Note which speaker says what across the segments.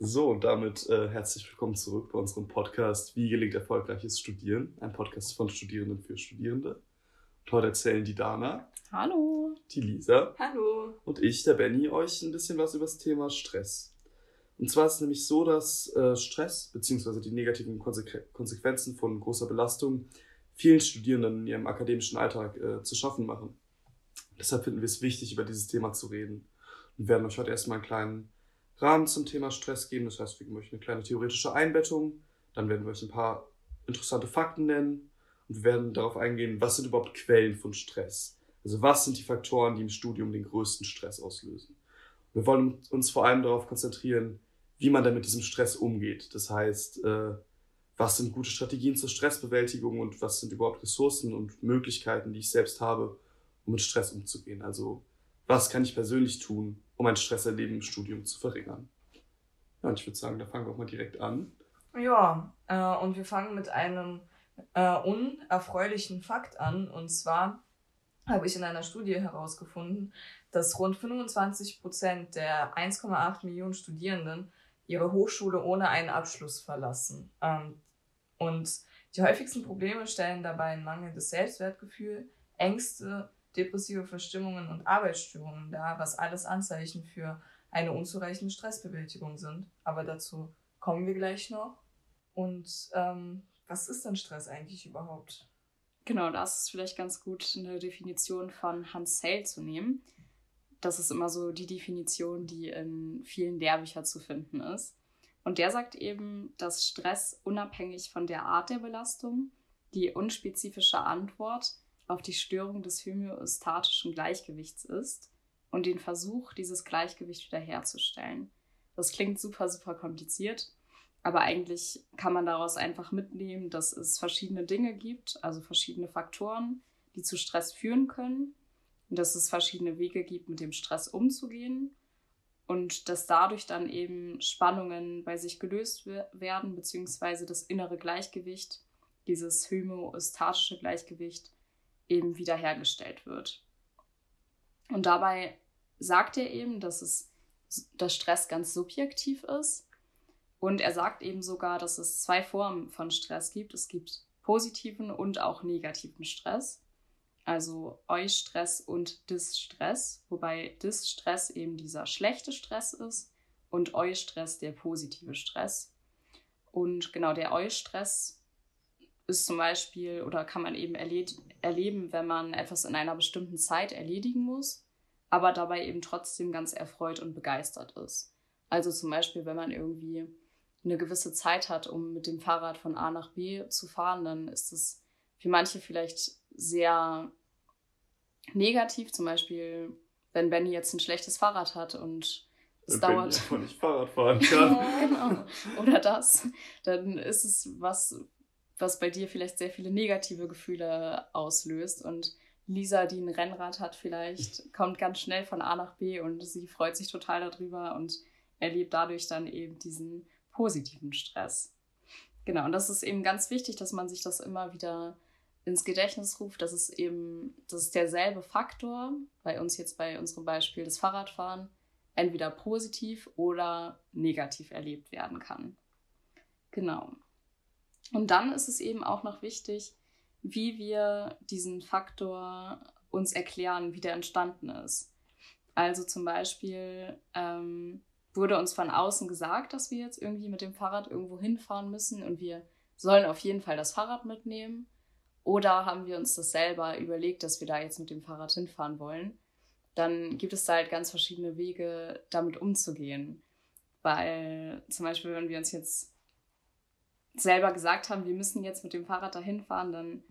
Speaker 1: So, und damit äh, herzlich willkommen zurück bei unserem Podcast Wie gelingt erfolgreiches Studieren? Ein Podcast von Studierenden für Studierende. Und heute erzählen die Dana.
Speaker 2: Hallo.
Speaker 1: Die Lisa.
Speaker 3: Hallo.
Speaker 1: Und ich, der Benny, euch ein bisschen was über das Thema Stress. Und zwar ist es nämlich so, dass äh, Stress bzw. die negativen Konsequ Konsequenzen von großer Belastung vielen Studierenden in ihrem akademischen Alltag äh, zu schaffen machen. Deshalb finden wir es wichtig, über dieses Thema zu reden. Wir werden euch heute erstmal einen kleinen Rahmen zum Thema Stress geben. Das heißt, wir geben euch eine kleine theoretische Einbettung. Dann werden wir euch ein paar interessante Fakten nennen. Und wir werden darauf eingehen, was sind überhaupt Quellen von Stress? Also was sind die Faktoren, die im Studium den größten Stress auslösen? Wir wollen uns vor allem darauf konzentrieren, wie man dann mit diesem Stress umgeht. Das heißt, äh, was sind gute Strategien zur Stressbewältigung und was sind überhaupt Ressourcen und Möglichkeiten, die ich selbst habe, um mit Stress umzugehen. Also was kann ich persönlich tun, um ein Stresserleben im Studium zu verringern. Ja, und ich würde sagen, da fangen wir auch mal direkt an.
Speaker 3: Ja, äh, und wir fangen mit einem äh, unerfreulichen Fakt an. Und zwar habe ich in einer Studie herausgefunden, dass rund 25 Prozent der 1,8 Millionen Studierenden ihre Hochschule ohne einen Abschluss verlassen. Ähm, und die häufigsten Probleme stellen dabei ein mangelndes Selbstwertgefühl, Ängste, depressive Verstimmungen und Arbeitsstörungen dar, was alles Anzeichen für eine unzureichende Stressbewältigung sind. Aber dazu kommen wir gleich noch. Und ähm, was ist denn Stress eigentlich überhaupt?
Speaker 2: Genau, das ist vielleicht ganz gut, eine Definition von Hans Sale zu nehmen. Das ist immer so die Definition, die in vielen Lehrbüchern zu finden ist. Und der sagt eben, dass Stress unabhängig von der Art der Belastung, die unspezifische Antwort auf die Störung des homöostatischen Gleichgewichts ist und den Versuch, dieses Gleichgewicht wiederherzustellen. Das klingt super, super kompliziert, aber eigentlich kann man daraus einfach mitnehmen, dass es verschiedene Dinge gibt, also verschiedene Faktoren, die zu Stress führen können, und dass es verschiedene Wege gibt, mit dem Stress umzugehen und dass dadurch dann eben Spannungen bei sich gelöst werden, beziehungsweise das innere Gleichgewicht, dieses homöostatische Gleichgewicht, eben wiederhergestellt wird. Und dabei sagt er eben, dass es dass Stress ganz subjektiv ist. Und er sagt eben sogar, dass es zwei Formen von Stress gibt. Es gibt positiven und auch negativen Stress. Also Eustress und Distress, wobei Distress eben dieser schlechte Stress ist und Eustress der positive Stress. Und genau der Eustress ist zum Beispiel oder kann man eben erleben, wenn man etwas in einer bestimmten Zeit erledigen muss, aber dabei eben trotzdem ganz erfreut und begeistert ist. Also zum Beispiel, wenn man irgendwie eine gewisse Zeit hat, um mit dem Fahrrad von A nach B zu fahren, dann ist es für manche vielleicht sehr negativ. Zum Beispiel, wenn Benny jetzt ein schlechtes Fahrrad hat und es wenn dauert.
Speaker 1: Benny nicht Fahrrad fahren kann.
Speaker 2: genau. Oder das. Dann ist es was, was bei dir vielleicht sehr viele negative Gefühle auslöst. Und Lisa, die ein Rennrad hat, vielleicht kommt ganz schnell von A nach B und sie freut sich total darüber und erlebt dadurch dann eben diesen positiven Stress. Genau, und das ist eben ganz wichtig, dass man sich das immer wieder ins Gedächtnis ruft, dass es eben, das ist derselbe Faktor, bei uns jetzt bei unserem Beispiel das Fahrradfahren, entweder positiv oder negativ erlebt werden kann. Genau. Und dann ist es eben auch noch wichtig, wie wir diesen Faktor uns erklären, wie der entstanden ist. Also zum Beispiel ähm, wurde uns von außen gesagt, dass wir jetzt irgendwie mit dem Fahrrad irgendwo hinfahren müssen und wir sollen auf jeden Fall das Fahrrad mitnehmen. Oder haben wir uns das selber überlegt, dass wir da jetzt mit dem Fahrrad hinfahren wollen? Dann gibt es da halt ganz verschiedene Wege, damit umzugehen. Weil zum Beispiel, wenn wir uns jetzt selber gesagt haben, wir müssen jetzt mit dem Fahrrad dahin fahren, dann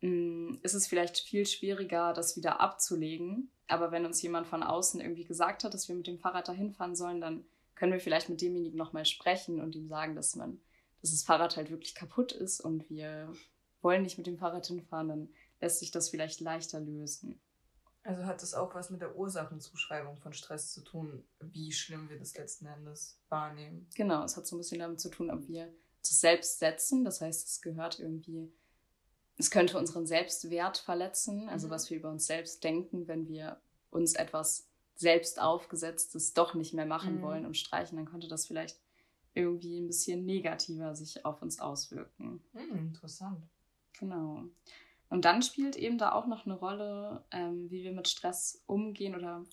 Speaker 2: mh, mm, ist es vielleicht viel schwieriger, das wieder abzulegen. Aber wenn uns jemand von außen irgendwie gesagt hat, dass wir mit dem Fahrrad dahin fahren sollen, dann können wir vielleicht mit demjenigen nochmal sprechen und ihm sagen, dass man, dass das Fahrrad halt wirklich kaputt ist und wir wollen nicht mit dem Fahrrad hinfahren, dann lässt sich das vielleicht leichter lösen.
Speaker 3: Also hat das auch was mit der Ursachenzuschreibung von Stress zu tun, wie schlimm wir das letzten Endes wahrnehmen?
Speaker 2: Genau, es hat so ein bisschen damit zu tun, ob wir das selbst setzen. Das heißt, es gehört irgendwie, es könnte unseren Selbstwert verletzen, also mhm. was wir über uns selbst denken, wenn wir uns etwas selbst aufgesetztes doch nicht mehr machen mhm. wollen und streichen, dann könnte das vielleicht irgendwie ein bisschen negativer sich auf uns auswirken.
Speaker 3: Hm, interessant.
Speaker 2: Genau. Und dann spielt eben da auch noch eine Rolle, ähm, wie wir mit Stress umgehen oder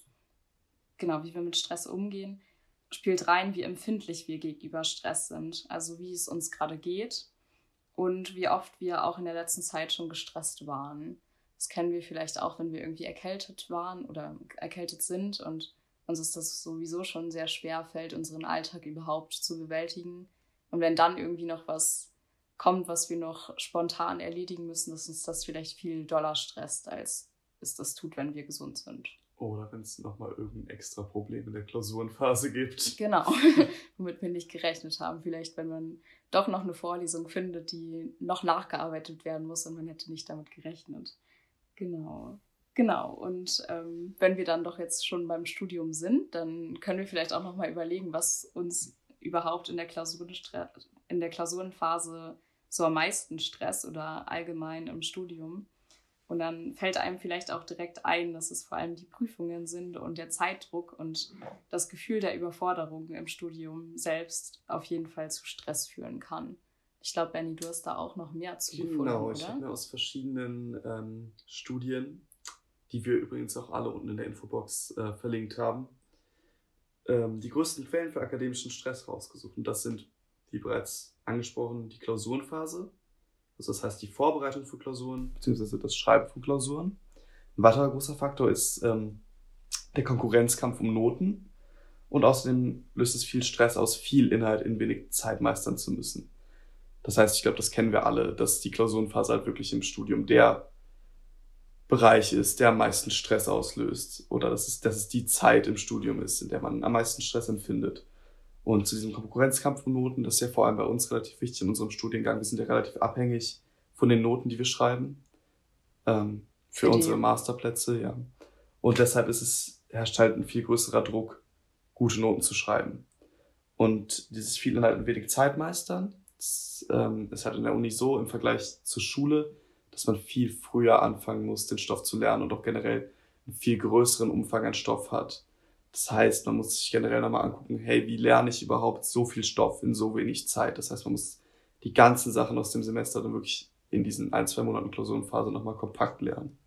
Speaker 2: genau, wie wir mit Stress umgehen, spielt rein, wie empfindlich wir gegenüber Stress sind. Also wie es uns gerade geht und wie oft wir auch in der letzten Zeit schon gestresst waren. Das kennen wir vielleicht auch, wenn wir irgendwie erkältet waren oder erkältet sind und uns ist das sowieso schon sehr schwer fällt, unseren Alltag überhaupt zu bewältigen. Und wenn dann irgendwie noch was kommt, was wir noch spontan erledigen müssen, dass uns das vielleicht viel doller stresst, als es das tut, wenn wir gesund sind.
Speaker 1: Oder wenn es nochmal irgendein extra Problem in der Klausurenphase gibt.
Speaker 2: Genau, womit wir nicht gerechnet haben. Vielleicht, wenn man doch noch eine Vorlesung findet, die noch nachgearbeitet werden muss und man hätte nicht damit gerechnet. Genau. Genau, und ähm, wenn wir dann doch jetzt schon beim Studium sind, dann können wir vielleicht auch nochmal überlegen, was uns überhaupt in der, in der Klausurenphase so am meisten Stress oder allgemein im Studium. Und dann fällt einem vielleicht auch direkt ein, dass es vor allem die Prüfungen sind und der Zeitdruck und das Gefühl der Überforderung im Studium selbst auf jeden Fall zu Stress führen kann. Ich glaube, Benny, du hast da auch noch mehr zu
Speaker 1: genau, gefunden, Genau, ich habe mir aus verschiedenen ähm, Studien die wir übrigens auch alle unten in der Infobox äh, verlinkt haben, ähm, die größten Quellen für akademischen Stress rausgesucht. Und das sind, wie bereits angesprochen, die Klausurenphase. Also das heißt die Vorbereitung für Klausuren, beziehungsweise das Schreiben von Klausuren. Ein weiterer großer Faktor ist ähm, der Konkurrenzkampf um Noten. Und außerdem löst es viel Stress aus, viel Inhalt in wenig Zeit meistern zu müssen. Das heißt, ich glaube, das kennen wir alle, dass die Klausurenphase halt wirklich im Studium der Bereich ist, der am meisten Stress auslöst. Oder dass es, dass es die Zeit im Studium ist, in der man am meisten Stress empfindet. Und zu diesem Konkurrenzkampf um Noten, das ist ja vor allem bei uns relativ wichtig in unserem Studiengang. Wir sind ja relativ abhängig von den Noten, die wir schreiben. Ähm, für die. unsere Masterplätze, ja. Und deshalb ist es, herrscht halt ein viel größerer Druck, gute Noten zu schreiben. Und dieses viel Inhalt und wenig Zeit meistern, das, ähm, ist halt in der Uni so im Vergleich zur Schule, dass man viel früher anfangen muss, den Stoff zu lernen und auch generell einen viel größeren Umfang an Stoff hat. Das heißt, man muss sich generell nochmal angucken, hey, wie lerne ich überhaupt so viel Stoff in so wenig Zeit? Das heißt, man muss die ganzen Sachen aus dem Semester dann wirklich in diesen ein, zwei Monaten Klausurenphase nochmal kompakt lernen.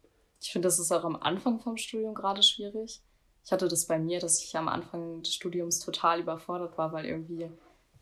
Speaker 2: Ich finde, das ist auch am Anfang vom Studium gerade schwierig. Ich hatte das bei mir, dass ich am Anfang des Studiums total überfordert war, weil irgendwie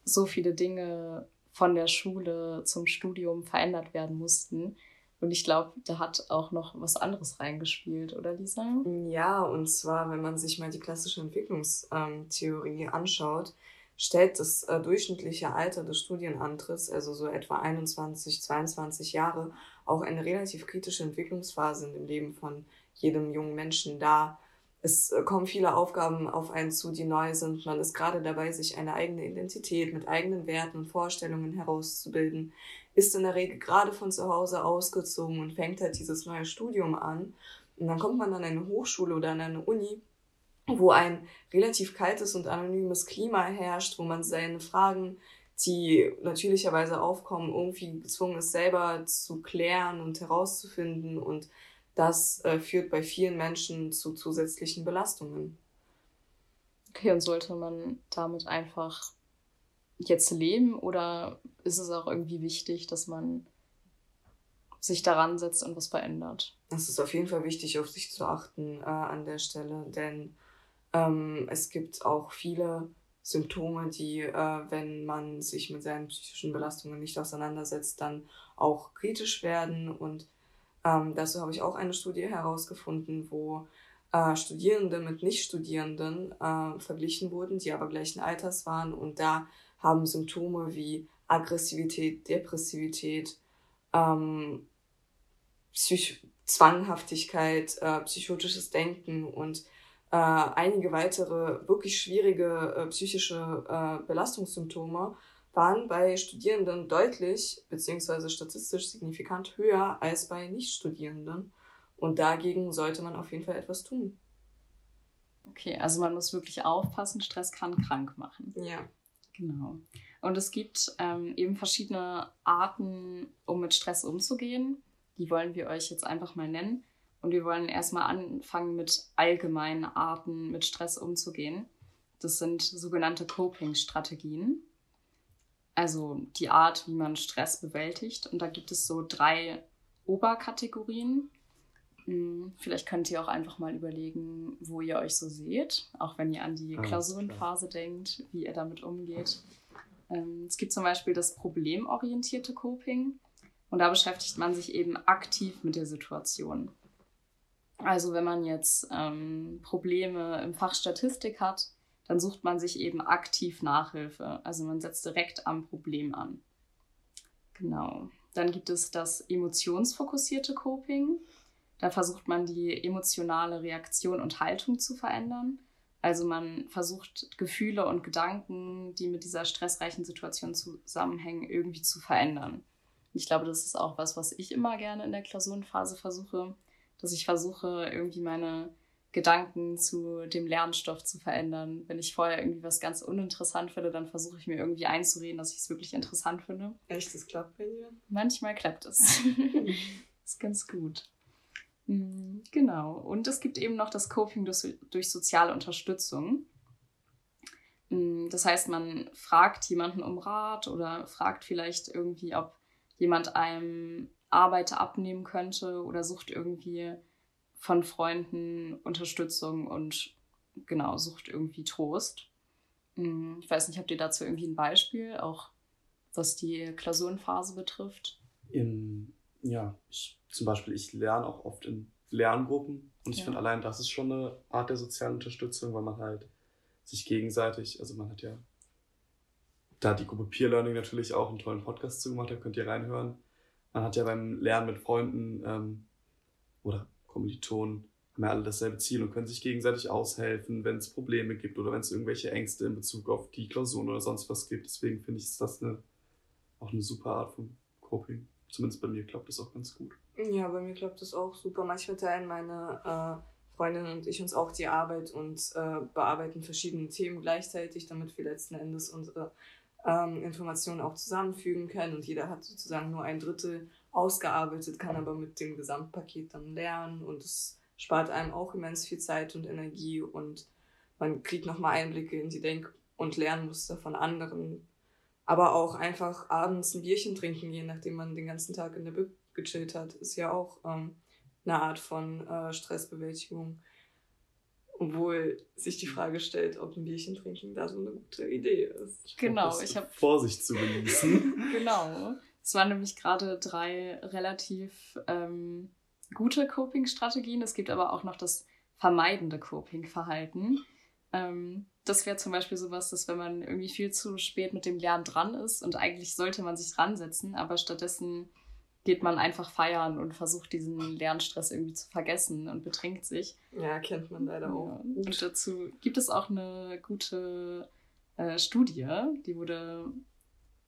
Speaker 2: so viele Dinge von der Schule zum Studium verändert werden mussten. Und ich glaube, da hat auch noch was anderes reingespielt, oder Lisa?
Speaker 3: Ja, und zwar, wenn man sich mal die klassische Entwicklungstheorie anschaut, stellt das äh, durchschnittliche Alter des Studienantritts, also so etwa 21, 22 Jahre, auch eine relativ kritische Entwicklungsphase in dem Leben von jedem jungen Menschen dar. Es äh, kommen viele Aufgaben auf einen zu, die neu sind. Man ist gerade dabei, sich eine eigene Identität mit eigenen Werten und Vorstellungen herauszubilden ist in der Regel gerade von zu Hause ausgezogen und fängt halt dieses neue Studium an. Und dann kommt man an eine Hochschule oder an eine Uni, wo ein relativ kaltes und anonymes Klima herrscht, wo man seine Fragen, die natürlicherweise aufkommen, irgendwie gezwungen ist, selber zu klären und herauszufinden. Und das äh, führt bei vielen Menschen zu zusätzlichen Belastungen.
Speaker 2: Okay, und sollte man damit einfach jetzt leben oder ist es auch irgendwie wichtig, dass man sich daran setzt und was verändert?
Speaker 3: Es ist auf jeden Fall wichtig, auf sich zu achten äh, an der Stelle, denn ähm, es gibt auch viele Symptome, die, äh, wenn man sich mit seinen psychischen Belastungen nicht auseinandersetzt, dann auch kritisch werden. Und ähm, dazu habe ich auch eine Studie herausgefunden, wo äh, Studierende mit Nichtstudierenden äh, verglichen wurden, die aber gleichen Alters waren. Und da haben Symptome wie Aggressivität, Depressivität, ähm, Psych Zwanghaftigkeit, äh, psychotisches Denken und äh, einige weitere wirklich schwierige äh, psychische äh, Belastungssymptome waren bei Studierenden deutlich beziehungsweise statistisch signifikant höher als bei Nichtstudierenden. Und dagegen sollte man auf jeden Fall etwas tun.
Speaker 2: Okay, also man muss wirklich aufpassen, Stress kann krank machen.
Speaker 3: Ja.
Speaker 2: Genau. Und es gibt ähm, eben verschiedene Arten, um mit Stress umzugehen. Die wollen wir euch jetzt einfach mal nennen. Und wir wollen erstmal anfangen mit allgemeinen Arten, mit Stress umzugehen. Das sind sogenannte Coping-Strategien. Also die Art, wie man Stress bewältigt. Und da gibt es so drei Oberkategorien. Hm, vielleicht könnt ihr auch einfach mal überlegen, wo ihr euch so seht, auch wenn ihr an die Klausurenphase denkt, wie ihr damit umgeht. Ähm, es gibt zum Beispiel das problemorientierte Coping und da beschäftigt man sich eben aktiv mit der Situation. Also wenn man jetzt ähm, Probleme im Fach Statistik hat, dann sucht man sich eben aktiv Nachhilfe. Also man setzt direkt am Problem an. Genau. Dann gibt es das emotionsfokussierte Coping. Da versucht man die emotionale Reaktion und Haltung zu verändern. Also man versucht Gefühle und Gedanken, die mit dieser stressreichen Situation zusammenhängen, irgendwie zu verändern. Ich glaube, das ist auch was, was ich immer gerne in der Klausurenphase versuche, dass ich versuche, irgendwie meine Gedanken zu dem Lernstoff zu verändern. Wenn ich vorher irgendwie was ganz uninteressant finde, dann versuche ich mir irgendwie einzureden, dass ich es wirklich interessant finde.
Speaker 3: Echt, das klappt bei dir?
Speaker 2: Manchmal klappt es. ist ganz gut. Hm, genau. Und es gibt eben noch das Coping durch, durch soziale Unterstützung. Hm, das heißt, man fragt jemanden um Rat oder fragt vielleicht irgendwie, ob jemand einem Arbeit abnehmen könnte oder sucht irgendwie von Freunden Unterstützung und genau, sucht irgendwie Trost. Hm, ich weiß nicht, habt ihr dazu irgendwie ein Beispiel, auch was die Klausurenphase betrifft?
Speaker 1: In, ja, ich, zum Beispiel, ich lerne auch oft in Lerngruppen und ich ja. finde allein das ist schon eine Art der sozialen Unterstützung, weil man halt sich gegenseitig, also man hat ja da die Gruppe Peer Learning natürlich auch einen tollen Podcast zu gemacht, da könnt ihr reinhören. Man hat ja beim Lernen mit Freunden ähm, oder Kommilitonen haben ja alle dasselbe Ziel und können sich gegenseitig aushelfen, wenn es Probleme gibt oder wenn es irgendwelche Ängste in Bezug auf die Klausuren oder sonst was gibt. Deswegen finde ich, ist das eine, auch eine super Art von Coping. Zumindest bei mir klappt das auch ganz gut.
Speaker 3: Ja, bei mir klappt das auch super. Manchmal teilen meine äh, Freundin und ich uns auch die Arbeit und äh, bearbeiten verschiedene Themen gleichzeitig, damit wir letzten Endes unsere ähm, Informationen auch zusammenfügen können und jeder hat sozusagen nur ein Drittel ausgearbeitet, kann aber mit dem Gesamtpaket dann lernen und es spart einem auch immens viel Zeit und Energie und man kriegt nochmal Einblicke in die Denk- und Lernmuster von anderen. Aber auch einfach abends ein Bierchen trinken gehen, nachdem man den ganzen Tag in der Bib gechillt hat, ist ja auch ähm, eine Art von äh, Stressbewältigung. Obwohl sich die Frage stellt, ob ein Bierchen trinken da so eine gute Idee ist.
Speaker 2: Genau, ich habe
Speaker 1: Vorsicht zu genießen.
Speaker 2: genau. Es waren nämlich gerade drei relativ ähm, gute Coping-Strategien. Es gibt aber auch noch das vermeidende Coping-Verhalten. Ähm, das wäre zum Beispiel sowas, dass wenn man irgendwie viel zu spät mit dem Lernen dran ist und eigentlich sollte man sich dran setzen, aber stattdessen geht man einfach feiern und versucht diesen Lernstress irgendwie zu vergessen und betrinkt sich.
Speaker 3: Ja, kennt man leider auch.
Speaker 2: Und dazu gibt es auch eine gute äh, Studie, die wurde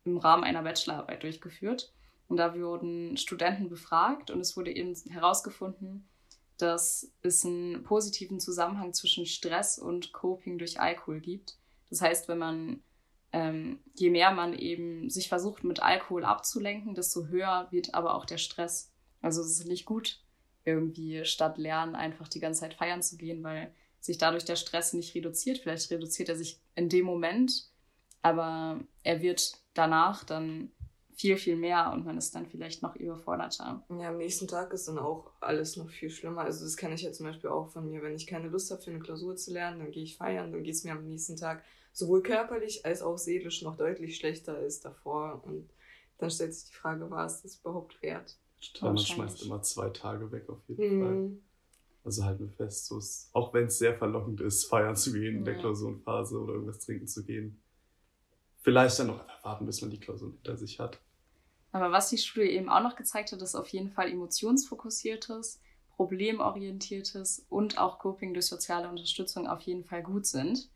Speaker 2: im Rahmen einer Bachelorarbeit durchgeführt. Und da wurden Studenten befragt und es wurde eben herausgefunden, dass es einen positiven Zusammenhang zwischen Stress und Coping durch Alkohol gibt. Das heißt, wenn man, ähm, je mehr man eben sich versucht, mit Alkohol abzulenken, desto höher wird aber auch der Stress. Also es ist nicht gut, irgendwie statt Lernen einfach die ganze Zeit feiern zu gehen, weil sich dadurch der Stress nicht reduziert. Vielleicht reduziert er sich in dem Moment, aber er wird danach dann viel, viel mehr und man ist dann vielleicht noch überforderter.
Speaker 3: Ja, am nächsten Tag ist dann auch alles noch viel schlimmer. Also das kenne ich ja zum Beispiel auch von mir. Wenn ich keine Lust habe, für eine Klausur zu lernen, dann gehe ich feiern, dann geht es mir am nächsten Tag sowohl körperlich als auch seelisch noch deutlich schlechter als davor. Und dann stellt sich die Frage, war es das überhaupt wert?
Speaker 1: Total, man schmeißt immer zwei Tage weg auf jeden mhm. Fall. Also halten wir fest, so ist, auch wenn es sehr verlockend ist, feiern zu gehen ja. in der Klausurenphase oder irgendwas trinken zu gehen, vielleicht dann noch warten, bis man die Klausur hinter sich hat.
Speaker 2: Aber was die Studie eben auch noch gezeigt hat, ist auf jeden Fall emotionsfokussiertes, problemorientiertes und auch Coping durch soziale Unterstützung auf jeden Fall gut sind.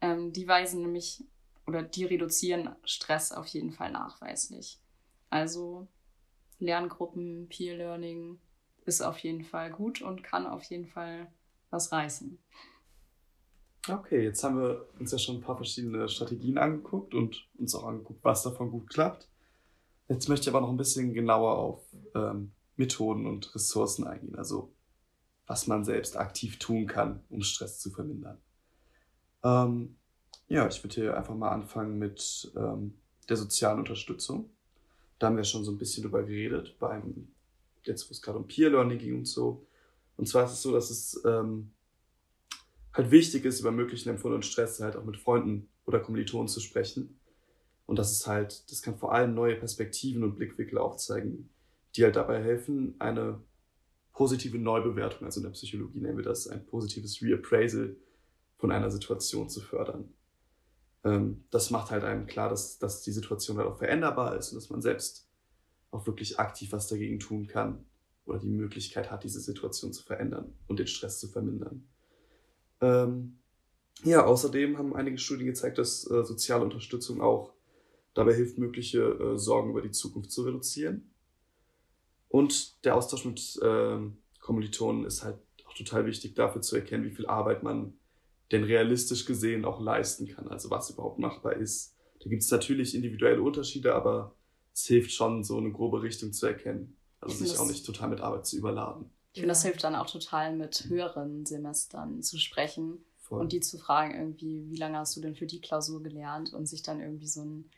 Speaker 2: Ähm, die weisen nämlich oder die reduzieren Stress auf jeden Fall nachweislich. Also Lerngruppen, Peer Learning ist auf jeden Fall gut und kann auf jeden Fall was reißen.
Speaker 1: Okay, jetzt haben wir uns ja schon ein paar verschiedene Strategien angeguckt und uns auch angeguckt, was davon gut klappt. Jetzt möchte ich aber noch ein bisschen genauer auf ähm, Methoden und Ressourcen eingehen, also was man selbst aktiv tun kann, um Stress zu vermindern. Ähm, ja, ich würde hier einfach mal anfangen mit ähm, der sozialen Unterstützung. Da haben wir schon so ein bisschen drüber geredet, beim, jetzt wo es gerade um Peer Learning ging und so. Und zwar ist es so, dass es ähm, halt wichtig ist, über möglichen empfundenen Stress halt auch mit Freunden oder Kommilitonen zu sprechen. Und das ist halt, das kann vor allem neue Perspektiven und Blickwinkel aufzeigen, die halt dabei helfen, eine positive Neubewertung, also in der Psychologie nennen wir das ein positives Reappraisal von einer Situation zu fördern. Ähm, das macht halt einem klar, dass, dass die Situation halt auch veränderbar ist und dass man selbst auch wirklich aktiv was dagegen tun kann oder die Möglichkeit hat, diese Situation zu verändern und den Stress zu vermindern. Ähm, ja, außerdem haben einige Studien gezeigt, dass äh, soziale Unterstützung auch dabei hilft, mögliche äh, Sorgen über die Zukunft zu reduzieren. Und der Austausch mit äh, Kommilitonen ist halt auch total wichtig dafür zu erkennen, wie viel Arbeit man denn realistisch gesehen auch leisten kann, also was überhaupt machbar ist. Da gibt es natürlich individuelle Unterschiede, aber es hilft schon, so eine grobe Richtung zu erkennen. Also sich auch nicht total mit Arbeit zu überladen.
Speaker 2: Ich finde, das hilft dann auch total mit höheren Semestern zu sprechen Voll. und die zu fragen, irgendwie, wie lange hast du denn für die Klausur gelernt und sich dann irgendwie so ein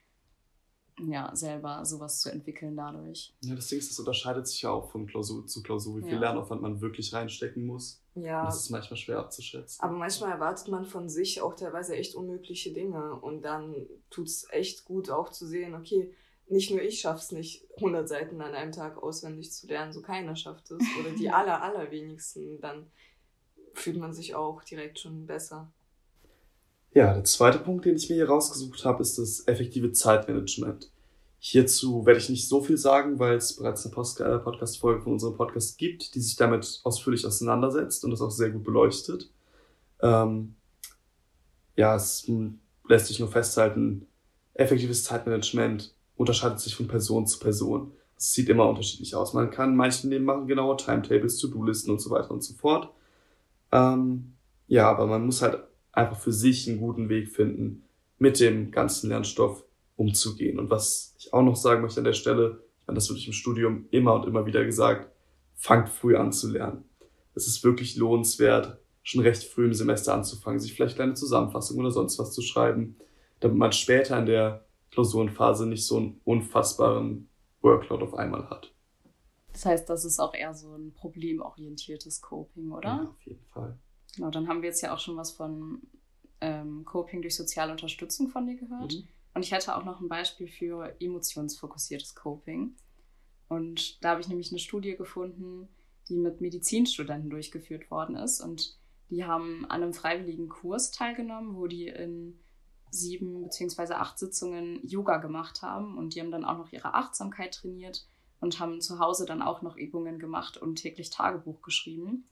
Speaker 2: ja, selber sowas zu entwickeln dadurch.
Speaker 1: Ja, das Ding ist, das unterscheidet sich ja auch von Klausur zu Klausur, wie viel ja. Lernaufwand man wirklich reinstecken muss. Ja. Und das ist manchmal schwer abzuschätzen.
Speaker 3: Aber manchmal erwartet man von sich auch teilweise echt unmögliche Dinge. Und dann tut es echt gut auch zu sehen, okay, nicht nur ich schaffe es nicht, 100 Seiten an einem Tag auswendig zu lernen, so keiner schafft es. Oder die aller, allerwenigsten. Dann fühlt man sich auch direkt schon besser.
Speaker 1: Ja, der zweite Punkt, den ich mir hier rausgesucht habe, ist das effektive Zeitmanagement. Hierzu werde ich nicht so viel sagen, weil es bereits eine äh, Podcast-Folge von unserem Podcast gibt, die sich damit ausführlich auseinandersetzt und das auch sehr gut beleuchtet. Ähm, ja, es lässt sich nur festhalten, effektives Zeitmanagement unterscheidet sich von Person zu Person. Es sieht immer unterschiedlich aus. Man kann manche nehmen machen genaue Timetables, To-Do-Listen und so weiter und so fort. Ähm, ja, aber man muss halt einfach für sich einen guten Weg finden, mit dem ganzen Lernstoff umzugehen. Und was ich auch noch sagen möchte an der Stelle, ich meine, das wird im Studium immer und immer wieder gesagt, fangt früh an zu lernen. Es ist wirklich lohnenswert, schon recht früh im Semester anzufangen, sich vielleicht kleine Zusammenfassungen oder sonst was zu schreiben, damit man später in der Klausurenphase nicht so einen unfassbaren Workload auf einmal hat.
Speaker 2: Das heißt, das ist auch eher so ein problemorientiertes Coping, oder?
Speaker 1: Ja, auf jeden Fall.
Speaker 2: Genau, dann haben wir jetzt ja auch schon was von ähm, Coping durch soziale Unterstützung von dir gehört. Mhm. Und ich hätte auch noch ein Beispiel für emotionsfokussiertes Coping. Und da habe ich nämlich eine Studie gefunden, die mit Medizinstudenten durchgeführt worden ist. Und die haben an einem freiwilligen Kurs teilgenommen, wo die in sieben beziehungsweise acht Sitzungen Yoga gemacht haben. Und die haben dann auch noch ihre Achtsamkeit trainiert und haben zu Hause dann auch noch Übungen gemacht und täglich Tagebuch geschrieben.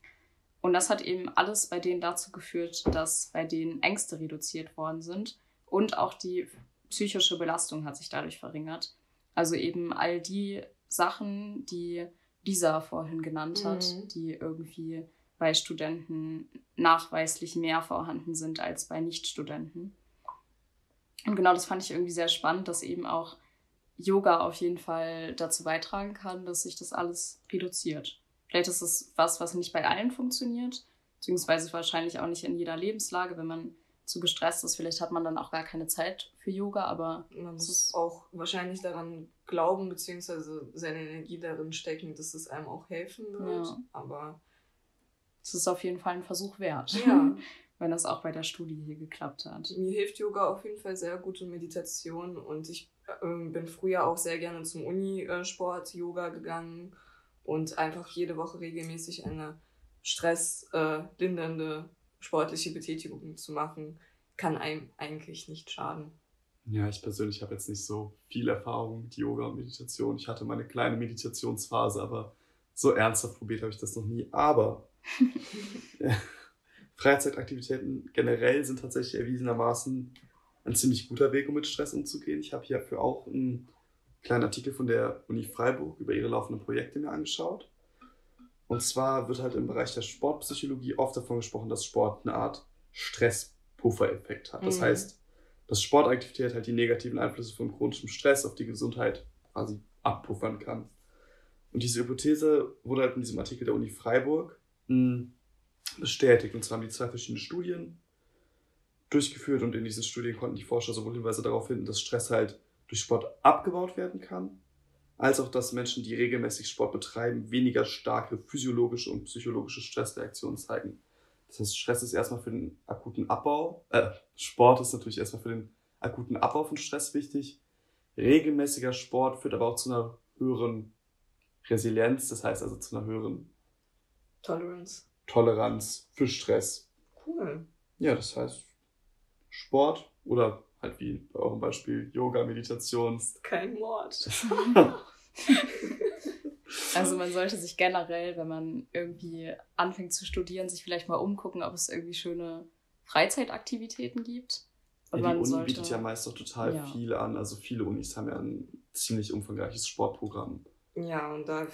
Speaker 2: Und das hat eben alles bei denen dazu geführt, dass bei denen Ängste reduziert worden sind und auch die psychische Belastung hat sich dadurch verringert. Also eben all die Sachen, die Lisa vorhin genannt hat, mhm. die irgendwie bei Studenten nachweislich mehr vorhanden sind als bei Nichtstudenten. Und genau das fand ich irgendwie sehr spannend, dass eben auch Yoga auf jeden Fall dazu beitragen kann, dass sich das alles reduziert. Vielleicht ist es was, was nicht bei allen funktioniert, beziehungsweise wahrscheinlich auch nicht in jeder Lebenslage, wenn man zu gestresst ist. Vielleicht hat man dann auch gar keine Zeit für Yoga, aber.
Speaker 3: Man muss auch wahrscheinlich daran glauben, beziehungsweise seine Energie darin stecken, dass es einem auch helfen wird. Ja. Aber.
Speaker 2: Es ist auf jeden Fall ein Versuch wert. Ja. wenn das auch bei der Studie hier geklappt hat.
Speaker 3: Mir hilft Yoga auf jeden Fall sehr gut in Meditation und ich äh, bin früher auch sehr gerne zum Unisport Yoga gegangen und einfach jede Woche regelmäßig eine stresslindernde äh, sportliche Betätigung zu machen, kann einem eigentlich nicht schaden.
Speaker 1: Ja, ich persönlich habe jetzt nicht so viel Erfahrung mit Yoga und Meditation. Ich hatte meine kleine Meditationsphase, aber so ernsthaft probiert habe ich das noch nie. Aber Freizeitaktivitäten generell sind tatsächlich erwiesenermaßen ein ziemlich guter Weg, um mit Stress umzugehen. Ich habe hierfür auch ein kleinen Artikel von der Uni Freiburg über ihre laufenden Projekte mir angeschaut. Und zwar wird halt im Bereich der Sportpsychologie oft davon gesprochen, dass Sport eine Art Stresspuffereffekt hat. Das mhm. heißt, dass Sportaktivität halt die negativen Einflüsse von chronischem Stress auf die Gesundheit quasi abpuffern kann. Und diese Hypothese wurde halt in diesem Artikel der Uni Freiburg hm, bestätigt. Und zwar haben die zwei verschiedene Studien durchgeführt und in diesen Studien konnten die Forscher sowohl Hinweise darauf finden, dass Stress halt durch Sport abgebaut werden kann, als auch dass Menschen, die regelmäßig Sport betreiben, weniger starke physiologische und psychologische Stressreaktionen zeigen. Das heißt, Stress ist erstmal für den akuten Abbau, äh, Sport ist natürlich erstmal für den akuten Abbau von Stress wichtig. Regelmäßiger Sport führt aber auch zu einer höheren Resilienz, das heißt also zu einer höheren
Speaker 3: Tolerance.
Speaker 1: Toleranz für Stress.
Speaker 3: Cool.
Speaker 1: Ja, das heißt Sport oder halt wie bei eurem Beispiel Yoga, Meditation.
Speaker 3: Kein Mord.
Speaker 2: Also man sollte sich generell, wenn man irgendwie anfängt zu studieren, sich vielleicht mal umgucken, ob es irgendwie schöne Freizeitaktivitäten gibt. Und
Speaker 1: Ja, die
Speaker 2: man
Speaker 1: Uni
Speaker 2: sollte,
Speaker 1: bietet ja meist auch total
Speaker 2: Ja.
Speaker 1: viel an. Also viele Unis haben ja ein ziemlich umfangreiches Sportprogramm.
Speaker 3: Ja, und da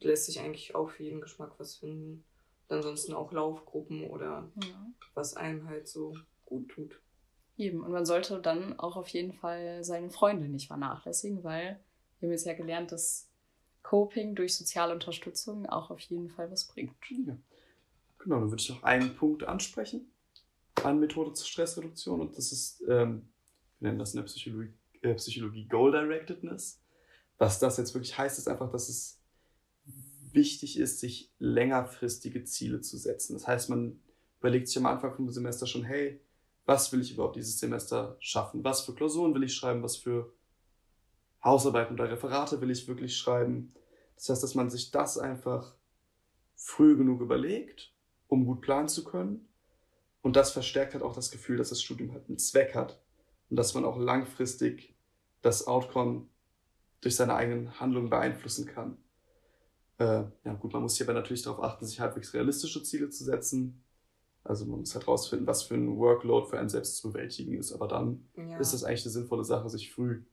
Speaker 3: lässt sich eigentlich auch für jeden Geschmack was finden. Ansonsten auch Laufgruppen oder
Speaker 2: ja,
Speaker 3: was einem halt so gut tut.
Speaker 2: eben. Und man sollte dann auch auf jeden Fall seine Freunde nicht vernachlässigen, weil wir haben jetzt ja gelernt, dass Coping durch soziale Unterstützung auch auf jeden Fall was bringt.
Speaker 1: Ja. Genau, dann würde ich noch einen Punkt ansprechen. Eine Methode zur Stressreduktion und das ist, ähm, wir nennen das in der Psychologie, äh, Psychologie Goal Directedness. Was das jetzt wirklich heißt, ist einfach, dass es wichtig ist, sich längerfristige Ziele zu setzen. Das heißt, man überlegt sich am Anfang vom Semester schon, hey, was will ich überhaupt dieses Semester schaffen? Was für Klausuren will ich schreiben? Was für Hausarbeiten oder Referate will ich wirklich schreiben? Das heißt, dass man sich das einfach früh genug überlegt, um gut planen zu können. Und das verstärkt halt auch das Gefühl, dass das Studium halt einen Zweck hat und dass man auch langfristig das Outcome durch seine eigenen Handlungen beeinflussen kann. Äh, ja gut, man muss hierbei natürlich darauf achten, sich halbwegs realistische Ziele zu setzen. Also man muss halt rausfinden, was für ein Workload für einen selbst zu bewältigen ist. Aber dann
Speaker 3: Ja.
Speaker 1: ist es eigentlich eine sinnvolle Sache, sich früh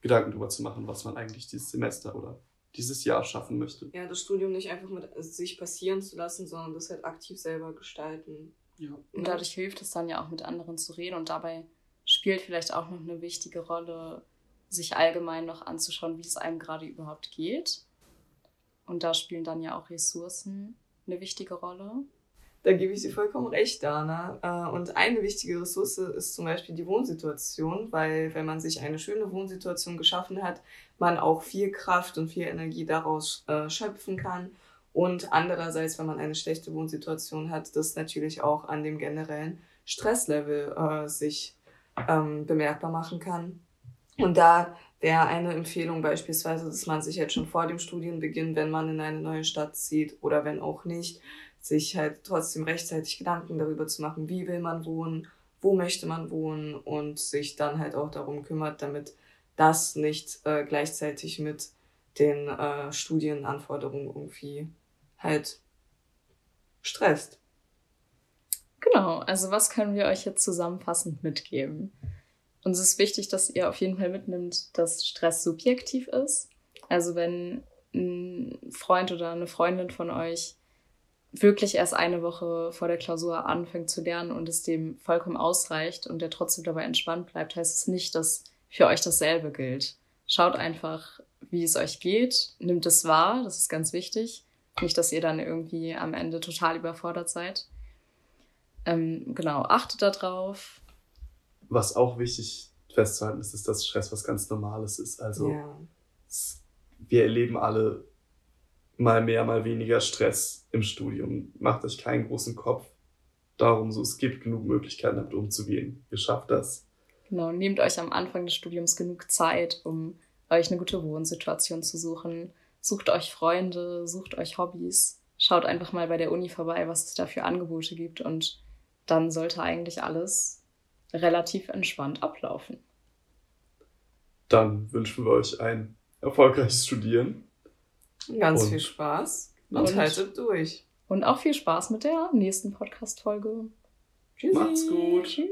Speaker 1: Gedanken darüber zu machen, was man eigentlich dieses Semester oder dieses Jahr schaffen möchte.
Speaker 3: ja, das Studium nicht einfach mit sich passieren zu lassen, sondern das halt aktiv selber gestalten.
Speaker 1: Ja.
Speaker 2: Und dadurch hilft es dann ja auch mit anderen zu reden und dabei spielt vielleicht auch noch eine wichtige Rolle, sich allgemein noch anzuschauen, wie es einem gerade überhaupt geht. Und da spielen dann ja auch Ressourcen eine wichtige Rolle.
Speaker 3: Da gebe ich dir vollkommen recht, Dana. Äh, Und eine wichtige Ressource ist zum Beispiel die Wohnsituation, weil wenn man sich eine schöne Wohnsituation geschaffen hat, man auch viel Kraft und viel Energie daraus äh, schöpfen kann. Und andererseits, wenn man eine schlechte Wohnsituation hat, das natürlich auch an dem generellen Stresslevel äh, sich ähm, bemerkbar machen kann. Und da wäre eine Empfehlung beispielsweise, dass man sich jetzt schon vor dem Studienbeginn, wenn man in eine neue Stadt zieht oder wenn auch nicht, sich halt trotzdem rechtzeitig Gedanken darüber zu machen, wie will man wohnen, wo möchte man wohnen und sich dann halt auch darum kümmert, damit das nicht äh, gleichzeitig mit den äh, Studienanforderungen irgendwie halt stresst.
Speaker 2: Genau, also was können wir euch jetzt zusammenfassend mitgeben? Uns ist wichtig, dass ihr auf jeden Fall mitnimmt, dass Stress subjektiv ist. Also wenn ein Freund oder eine Freundin von euch wirklich erst eine Woche vor der Klausur anfängt zu lernen und es dem vollkommen ausreicht und der trotzdem dabei entspannt bleibt, heißt es nicht, dass für euch dasselbe gilt. Schaut einfach, wie es euch geht, nimmt es wahr, das ist ganz wichtig. Nicht, dass ihr dann irgendwie am Ende total überfordert seid. Ähm, genau, achtet darauf.
Speaker 1: Was auch wichtig festzuhalten ist, ist, dass Stress was ganz Normales ist. Also
Speaker 3: ja.
Speaker 1: es- wir erleben alle mal mehr, mal weniger Stress im Studium. Macht euch keinen großen Kopf darum, so es gibt genug Möglichkeiten, damit umzugehen. Ihr schafft das.
Speaker 2: Genau, nehmt euch am Anfang des Studiums genug Zeit, um euch eine gute Wohnsituation zu suchen. Sucht euch Freunde, sucht euch Hobbys. Schaut einfach mal bei der Uni vorbei, was es da für Angebote gibt und dann sollte eigentlich alles relativ entspannt ablaufen.
Speaker 1: Dann wünschen wir euch ein erfolgreiches Studieren.
Speaker 3: Ganz
Speaker 1: Und-
Speaker 3: viel Spaß und,
Speaker 2: Und-
Speaker 3: haltet durch.
Speaker 2: Und auch viel Spaß mit der nächsten Podcast-Folge.
Speaker 3: Tschüssi.
Speaker 1: Macht's gut.
Speaker 2: Tschüss.